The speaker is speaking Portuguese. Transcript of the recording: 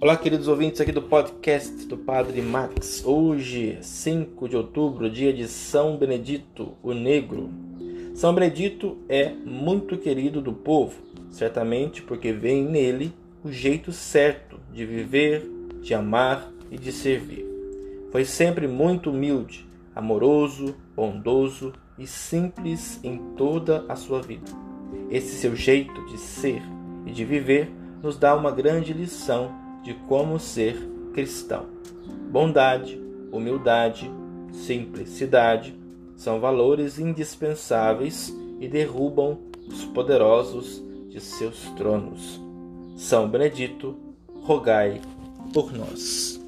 Olá, queridos ouvintes aqui do podcast do Padre Max. Hoje, 5 de outubro, dia de São Benedito, o Negro. São Benedito é muito querido do povo, certamente porque vem nele o jeito certo de viver, de amar e de servir. Foi sempre muito humilde, amoroso, bondoso e simples em toda a sua vida. Esse seu jeito de ser e de viver nos dá uma grande lição de como ser cristão. Bondade, humildade, simplicidade são valores indispensáveis e derrubam os poderosos de seus tronos. São Benedito, rogai por nós.